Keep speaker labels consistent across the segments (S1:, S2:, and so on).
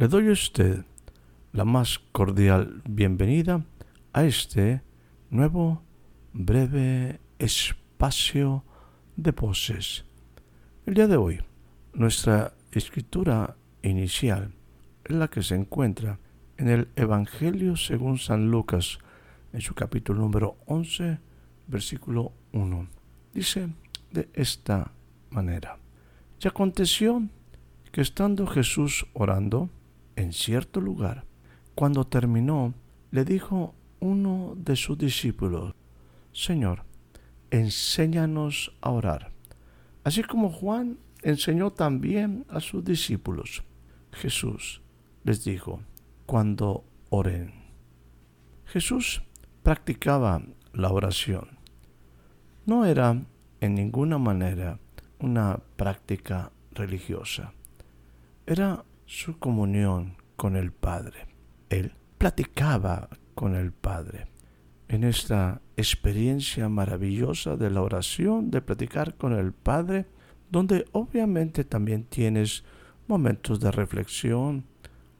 S1: Le doy a usted la más cordial bienvenida a este nuevo breve espacio de voces. El día de hoy, nuestra escritura inicial es la que se encuentra en el Evangelio según San Lucas, en su capítulo número 11, versículo 1. Dice de esta manera, y aconteció que estando Jesús orando, en cierto lugar, cuando terminó, le dijo uno de sus discípulos, Señor, enséñanos a orar, así como Juan enseñó también a sus discípulos. Jesús les dijo, cuando oren. Jesús practicaba la oración. No era en ninguna manera una práctica religiosa. Era su comunión con el Padre. Él platicaba con el Padre. En esta experiencia maravillosa de la oración, de platicar con el Padre, donde obviamente también tienes momentos de reflexión,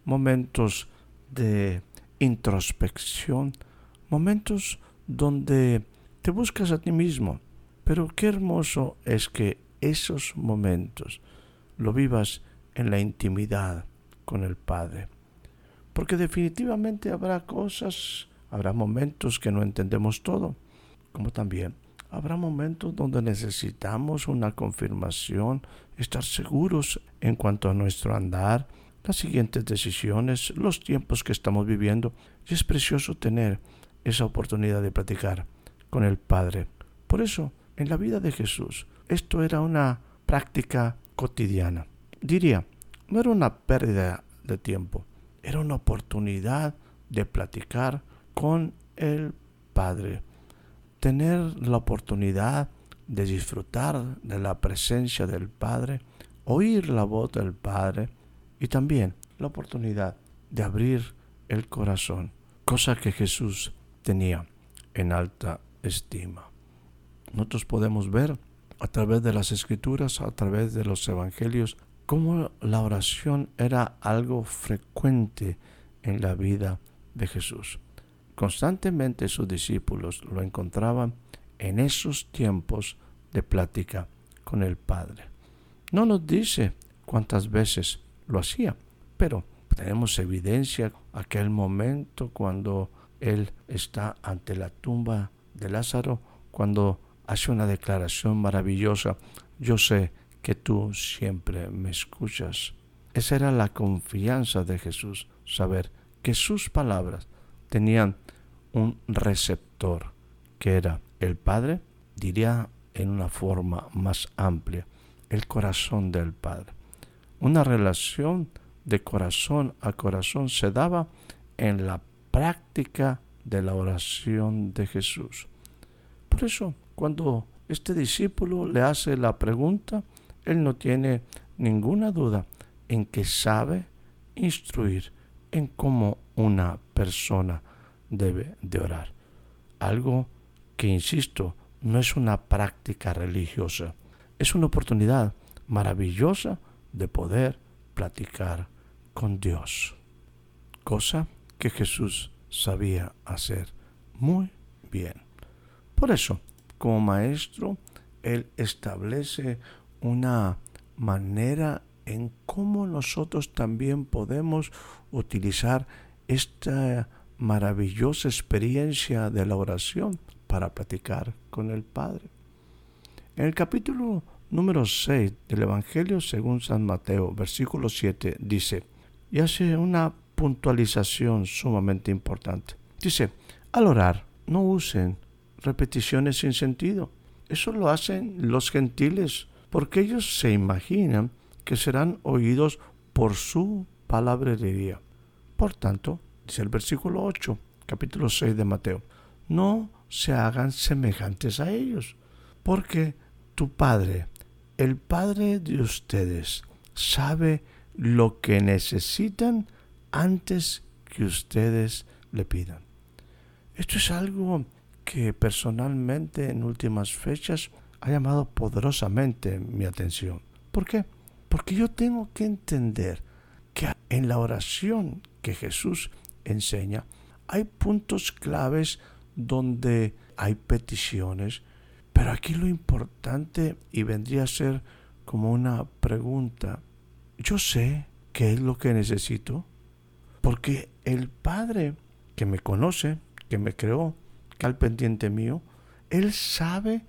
S1: momentos de introspección, momentos donde te buscas a ti mismo. Pero qué hermoso es que esos momentos lo vivas en la intimidad con el Padre. Porque definitivamente habrá cosas, habrá momentos que no entendemos todo, como también habrá momentos donde necesitamos una confirmación, estar seguros en cuanto a nuestro andar, las siguientes decisiones, los tiempos que estamos viviendo. Y es precioso tener esa oportunidad de platicar con el Padre. Por eso, en la vida de Jesús, esto era una práctica cotidiana diría, no era una pérdida de tiempo, era una oportunidad de platicar con el Padre, tener la oportunidad de disfrutar de la presencia del Padre, oír la voz del Padre y también la oportunidad de abrir el corazón, cosa que Jesús tenía en alta estima. Nosotros podemos ver a través de las escrituras, a través de los evangelios, cómo la oración era algo frecuente en la vida de Jesús. Constantemente sus discípulos lo encontraban en esos tiempos de plática con el Padre. No nos dice cuántas veces lo hacía, pero tenemos evidencia aquel momento cuando él está ante la tumba de Lázaro, cuando hace una declaración maravillosa, yo sé que tú siempre me escuchas. Esa era la confianza de Jesús, saber que sus palabras tenían un receptor, que era el Padre, diría en una forma más amplia, el corazón del Padre. Una relación de corazón a corazón se daba en la práctica de la oración de Jesús. Por eso, cuando este discípulo le hace la pregunta, él no tiene ninguna duda en que sabe instruir en cómo una persona debe de orar. Algo que, insisto, no es una práctica religiosa, es una oportunidad maravillosa de poder platicar con Dios, cosa que Jesús sabía hacer muy bien. Por eso, como maestro, Él establece una manera en cómo nosotros también podemos utilizar esta maravillosa experiencia de la oración para platicar con el Padre. En el capítulo número 6 del Evangelio según San Mateo, versículo 7, dice, y hace una puntualización sumamente importante. Dice, al orar, no usen repeticiones sin sentido. Eso lo hacen los gentiles, porque ellos se imaginan que serán oídos por su palabrería. Por tanto, dice el versículo 8, capítulo 6 de Mateo, no se hagan semejantes a ellos, porque tu Padre, el Padre de ustedes, sabe lo que necesitan antes que ustedes le pidan. Esto es algo que personalmente en últimas fechas ha llamado poderosamente mi atención. ¿Por qué? Porque yo tengo que entender que en la oración que Jesús enseña hay puntos claves donde hay peticiones, pero aquí lo importante y vendría a ser como una pregunta. Yo sé qué es lo que necesito, porque el Padre que me conoce, que me creó, que al pendiente mío, Él sabe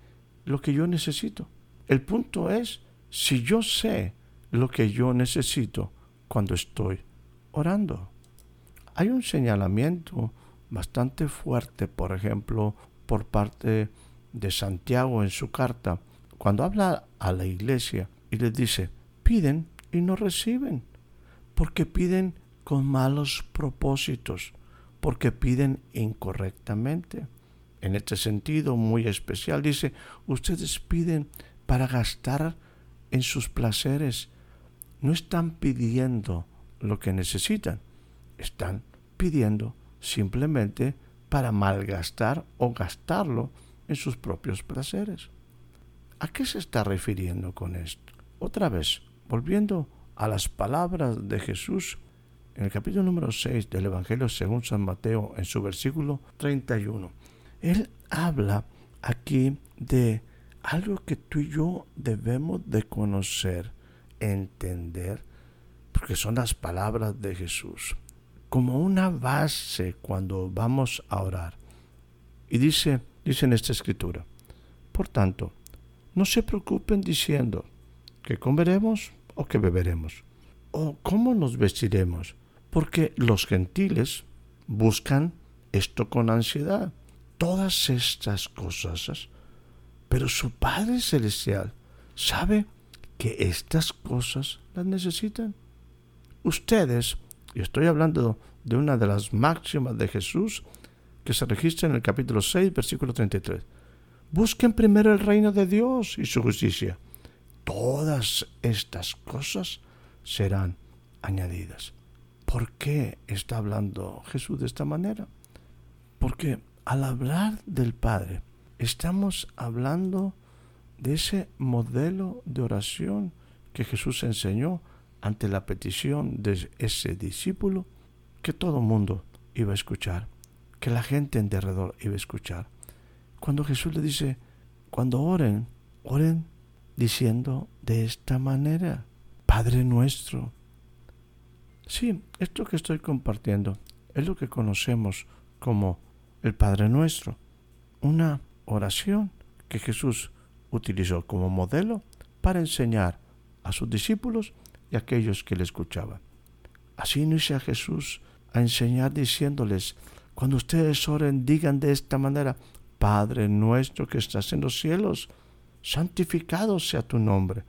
S1: lo que yo necesito. El punto es si yo sé lo que yo necesito cuando estoy orando. Hay un señalamiento bastante fuerte, por ejemplo, por parte de Santiago en su carta, cuando habla a la iglesia y les dice, piden y no reciben, porque piden con malos propósitos, porque piden incorrectamente. En este sentido muy especial dice, ustedes piden para gastar en sus placeres, no están pidiendo lo que necesitan, están pidiendo simplemente para malgastar o gastarlo en sus propios placeres. ¿A qué se está refiriendo con esto? Otra vez, volviendo a las palabras de Jesús en el capítulo número 6 del Evangelio según San Mateo, en su versículo 31. Él habla aquí de algo que tú y yo debemos de conocer, entender, porque son las palabras de Jesús como una base cuando vamos a orar. Y dice, dice en esta escritura, por tanto, no se preocupen diciendo que comeremos o que beberemos, o cómo nos vestiremos, porque los gentiles buscan esto con ansiedad, todas estas cosas, pero su Padre Celestial sabe que estas cosas las necesitan. Ustedes y estoy hablando de una de las máximas de Jesús que se registra en el capítulo 6, versículo 33. Busquen primero el reino de Dios y su justicia. Todas estas cosas serán añadidas. ¿Por qué está hablando Jesús de esta manera? Porque al hablar del Padre, estamos hablando de ese modelo de oración que Jesús enseñó ante la petición de ese discípulo que todo mundo iba a escuchar, que la gente en derredor iba a escuchar. Cuando Jesús le dice, cuando oren, oren diciendo de esta manera, Padre nuestro. Sí, esto que estoy compartiendo es lo que conocemos como el Padre nuestro, una oración que Jesús utilizó como modelo para enseñar a sus discípulos y aquellos que le escuchaban. Así inicia Jesús a enseñar diciéndoles, cuando ustedes oren, digan de esta manera, Padre nuestro que estás en los cielos, santificado sea tu nombre.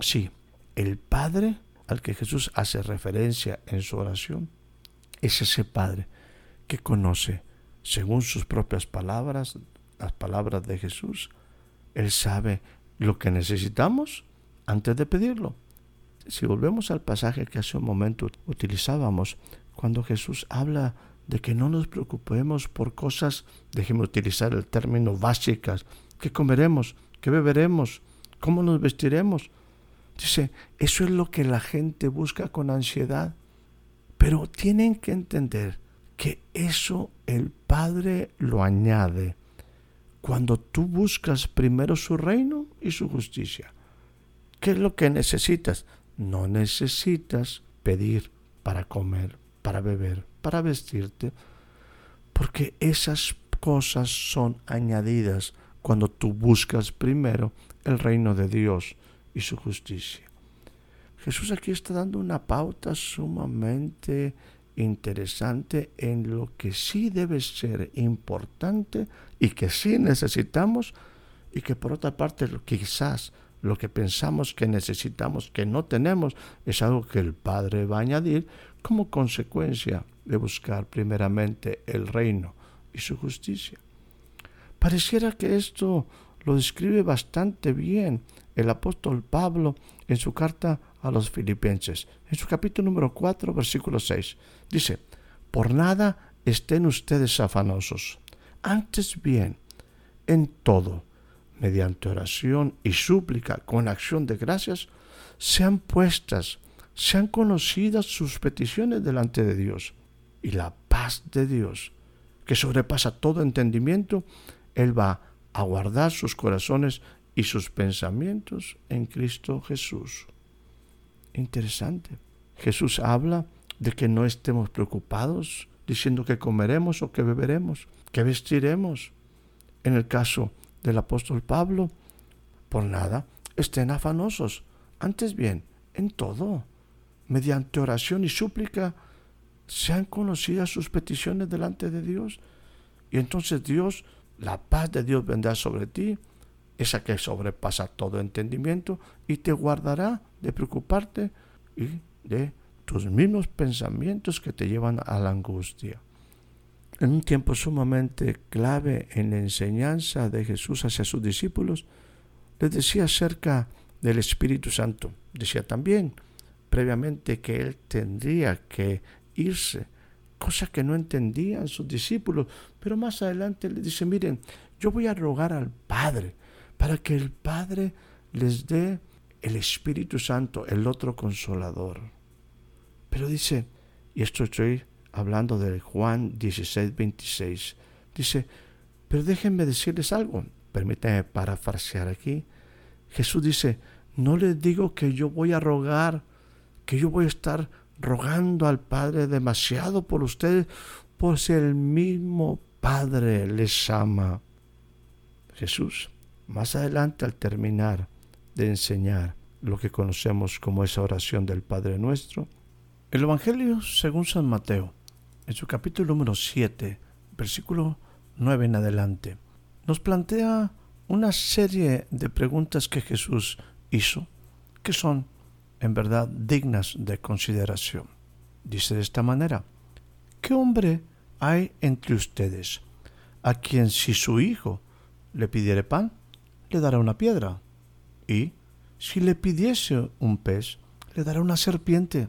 S1: Sí, el Padre al que Jesús hace referencia en su oración es ese Padre que conoce, según sus propias palabras, las palabras de Jesús. Él sabe lo que necesitamos antes de pedirlo si volvemos al pasaje que hace un momento utilizábamos, cuando Jesús habla de que no nos preocupemos por cosas, déjeme utilizar el término básicas, ¿qué comeremos? ¿Qué beberemos? ¿Cómo nos vestiremos? Dice, eso es lo que la gente busca con ansiedad. Pero tienen que entender que eso el Padre lo añade cuando tú buscas primero su reino y su justicia. ¿Qué es lo que necesitas? No necesitas pedir para comer, para beber, para vestirte, porque esas cosas son añadidas cuando tú buscas primero el reino de Dios y su justicia. Jesús aquí está dando una pauta sumamente interesante en lo que sí debe ser importante y que sí necesitamos y que por otra parte quizás lo que pensamos que necesitamos, que no tenemos, es algo que el Padre va a añadir como consecuencia de buscar primeramente el reino y su justicia. Pareciera que esto lo describe bastante bien el apóstol Pablo en su carta a los filipenses, en su capítulo número 4, versículo 6. Dice, por nada estén ustedes afanosos, antes bien, en todo, mediante oración y súplica con acción de gracias, sean puestas, sean conocidas sus peticiones delante de Dios. Y la paz de Dios, que sobrepasa todo entendimiento, Él va a guardar sus corazones y sus pensamientos en Cristo Jesús. Interesante. Jesús habla de que no estemos preocupados diciendo que comeremos o que beberemos, que vestiremos. En el caso del apóstol Pablo, por nada estén afanosos, antes bien, en todo, mediante oración y súplica, sean conocidas sus peticiones delante de Dios. Y entonces Dios, la paz de Dios vendrá sobre ti, esa que sobrepasa todo entendimiento, y te guardará de preocuparte y de tus mismos pensamientos que te llevan a la angustia en un tiempo sumamente clave en la enseñanza de Jesús hacia sus discípulos, les decía acerca del Espíritu Santo. Decía también previamente que Él tendría que irse, cosa que no entendían sus discípulos, pero más adelante les dice, miren, yo voy a rogar al Padre para que el Padre les dé el Espíritu Santo, el otro consolador. Pero dice, y esto estoy hablando de Juan 16, 26, dice, pero déjenme decirles algo, permítanme parafrasear aquí. Jesús dice, no les digo que yo voy a rogar, que yo voy a estar rogando al Padre demasiado por ustedes, pues el mismo Padre les ama. Jesús, más adelante al terminar de enseñar lo que conocemos como esa oración del Padre nuestro, el Evangelio según San Mateo en su capítulo número 7, versículo 9 en adelante, nos plantea una serie de preguntas que Jesús hizo, que son en verdad dignas de consideración. Dice de esta manera, ¿qué hombre hay entre ustedes a quien si su hijo le pidiere pan, le dará una piedra? Y si le pidiese un pez, le dará una serpiente.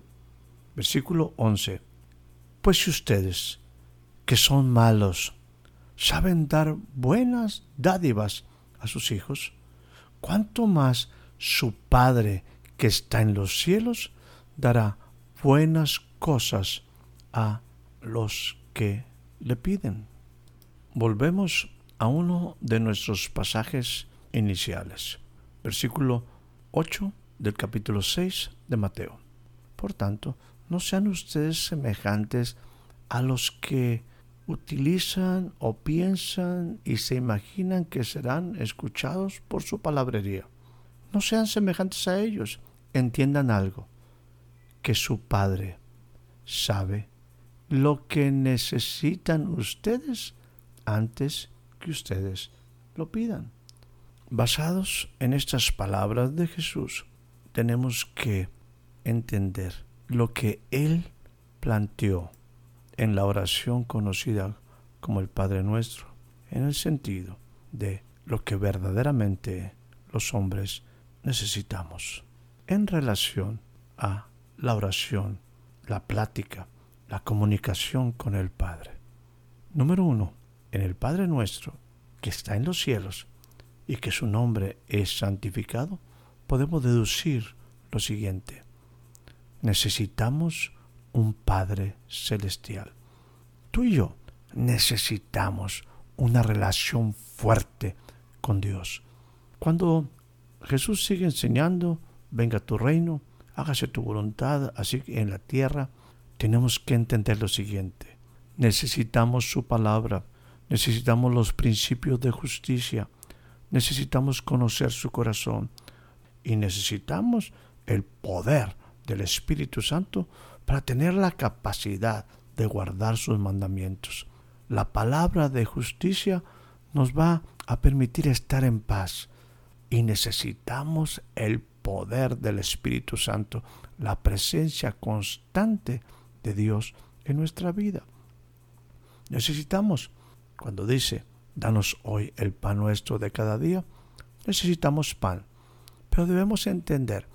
S1: Versículo 11 pues si ustedes, que son malos, saben dar buenas dádivas a sus hijos, ¿cuánto más su Padre que está en los cielos dará buenas cosas a los que le piden? Volvemos a uno de nuestros pasajes iniciales, versículo 8 del capítulo 6 de Mateo. Por tanto, no sean ustedes semejantes a los que utilizan o piensan y se imaginan que serán escuchados por su palabrería. No sean semejantes a ellos. Entiendan algo, que su Padre sabe lo que necesitan ustedes antes que ustedes lo pidan. Basados en estas palabras de Jesús, tenemos que entender lo que Él planteó en la oración conocida como el Padre Nuestro, en el sentido de lo que verdaderamente los hombres necesitamos en relación a la oración, la plática, la comunicación con el Padre. Número uno, en el Padre Nuestro, que está en los cielos y que su nombre es santificado, podemos deducir lo siguiente necesitamos un Padre Celestial. Tú y yo necesitamos una relación fuerte con Dios. Cuando Jesús sigue enseñando, venga tu reino, hágase tu voluntad, así en la tierra, tenemos que entender lo siguiente. Necesitamos su palabra, necesitamos los principios de justicia, necesitamos conocer su corazón y necesitamos el poder del Espíritu Santo para tener la capacidad de guardar sus mandamientos. La palabra de justicia nos va a permitir estar en paz y necesitamos el poder del Espíritu Santo, la presencia constante de Dios en nuestra vida. Necesitamos, cuando dice, danos hoy el pan nuestro de cada día, necesitamos pan. Pero debemos entender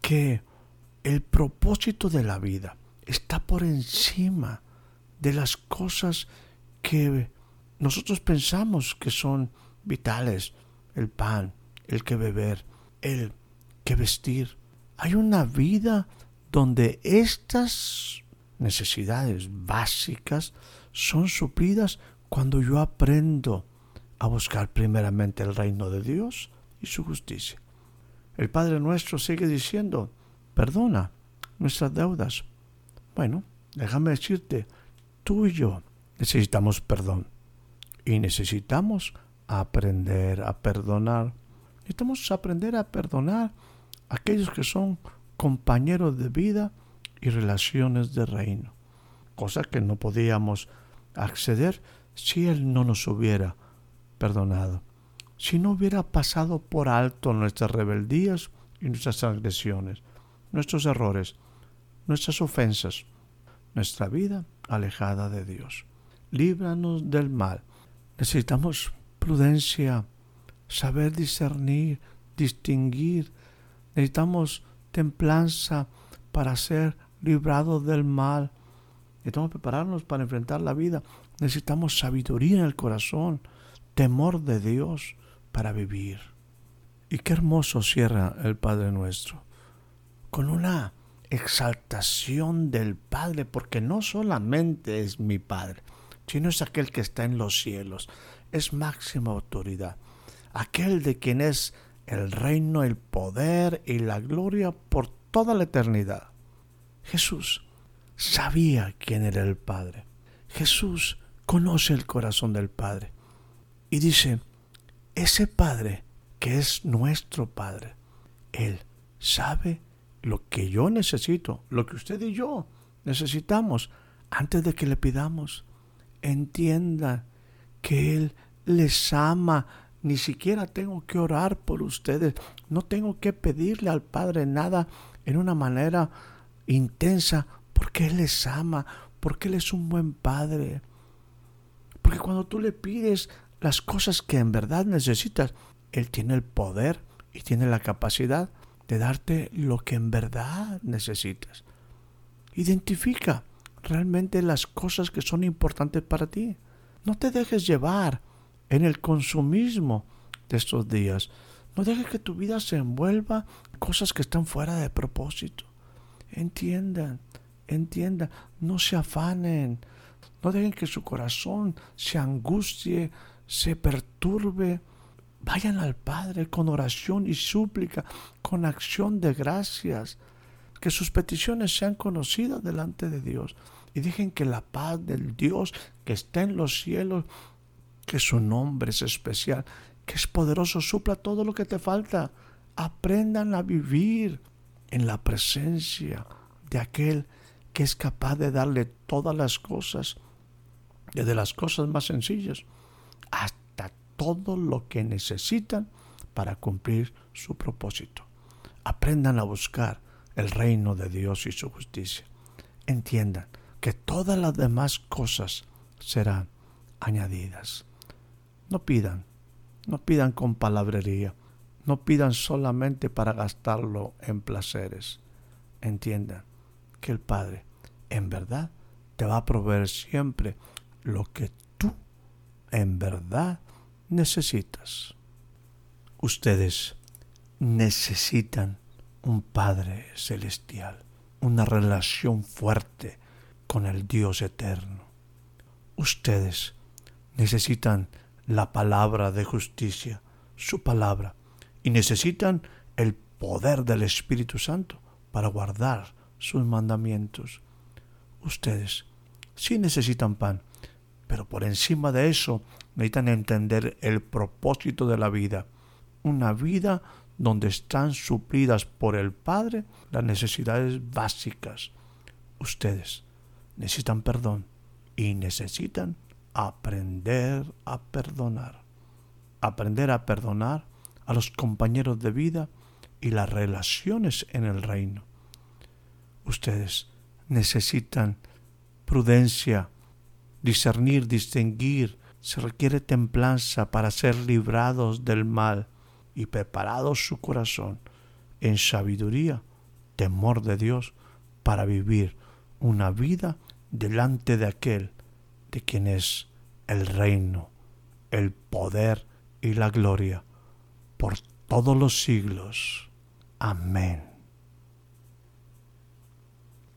S1: que el propósito de la vida está por encima de las cosas que nosotros pensamos que son vitales, el pan, el que beber, el que vestir. Hay una vida donde estas necesidades básicas son suplidas cuando yo aprendo a buscar primeramente el reino de Dios y su justicia. El Padre nuestro sigue diciendo, perdona nuestras deudas. Bueno, déjame decirte, tú y yo necesitamos perdón y necesitamos aprender a perdonar. Necesitamos aprender a perdonar a aquellos que son compañeros de vida y relaciones de reino, cosa que no podíamos acceder si Él no nos hubiera perdonado, si no hubiera pasado por alto nuestras rebeldías y nuestras agresiones, nuestros errores, nuestras ofensas, nuestra vida alejada de Dios. Líbranos del mal. Necesitamos prudencia, saber discernir, distinguir. Necesitamos templanza para ser librados del mal. Necesitamos prepararnos para enfrentar la vida. Necesitamos sabiduría en el corazón, temor de Dios para vivir. Y qué hermoso cierra el Padre nuestro, con una exaltación del Padre, porque no solamente es mi Padre, sino es aquel que está en los cielos, es máxima autoridad, aquel de quien es el reino, el poder y la gloria por toda la eternidad. Jesús sabía quién era el Padre. Jesús conoce el corazón del Padre. Y dice, ese Padre que es nuestro Padre, Él sabe lo que yo necesito, lo que usted y yo necesitamos antes de que le pidamos. Entienda que Él les ama. Ni siquiera tengo que orar por ustedes. No tengo que pedirle al Padre nada en una manera intensa porque Él les ama, porque Él es un buen Padre. Porque cuando tú le pides las cosas que en verdad necesitas, Él tiene el poder y tiene la capacidad de darte lo que en verdad necesitas. Identifica realmente las cosas que son importantes para ti. No te dejes llevar en el consumismo de estos días. No dejes que tu vida se envuelva en cosas que están fuera de propósito. Entiendan, entiendan, no se afanen, no dejen que su corazón se angustie, se perturbe. Vayan al Padre con oración y súplica, con acción de gracias. Que sus peticiones sean conocidas delante de Dios. Y dejen que la paz del Dios que está en los cielos, que su nombre es especial, que es poderoso, supla todo lo que te falta. Aprendan a vivir en la presencia de aquel que es capaz de darle todas las cosas, desde las cosas más sencillas hasta todo lo que necesitan para cumplir su propósito. Aprendan a buscar el reino de Dios y su justicia. Entiendan que todas las demás cosas serán añadidas. No pidan, no pidan con palabrería, no pidan solamente para gastarlo en placeres. Entiendan que el Padre en verdad te va a proveer siempre lo que tú en verdad necesitas. Ustedes necesitan un Padre celestial, una relación fuerte con el Dios eterno. Ustedes necesitan la palabra de justicia, su palabra, y necesitan el poder del Espíritu Santo para guardar sus mandamientos. Ustedes sí necesitan pan, pero por encima de eso necesitan entender el propósito de la vida, una vida donde están suplidas por el Padre las necesidades básicas, ustedes necesitan perdón y necesitan aprender a perdonar. Aprender a perdonar a los compañeros de vida y las relaciones en el reino. Ustedes necesitan prudencia, discernir, distinguir. Se requiere templanza para ser librados del mal y preparados su corazón en sabiduría, temor de Dios, para vivir una vida delante de aquel de quien es el reino, el poder y la gloria por todos los siglos. Amén.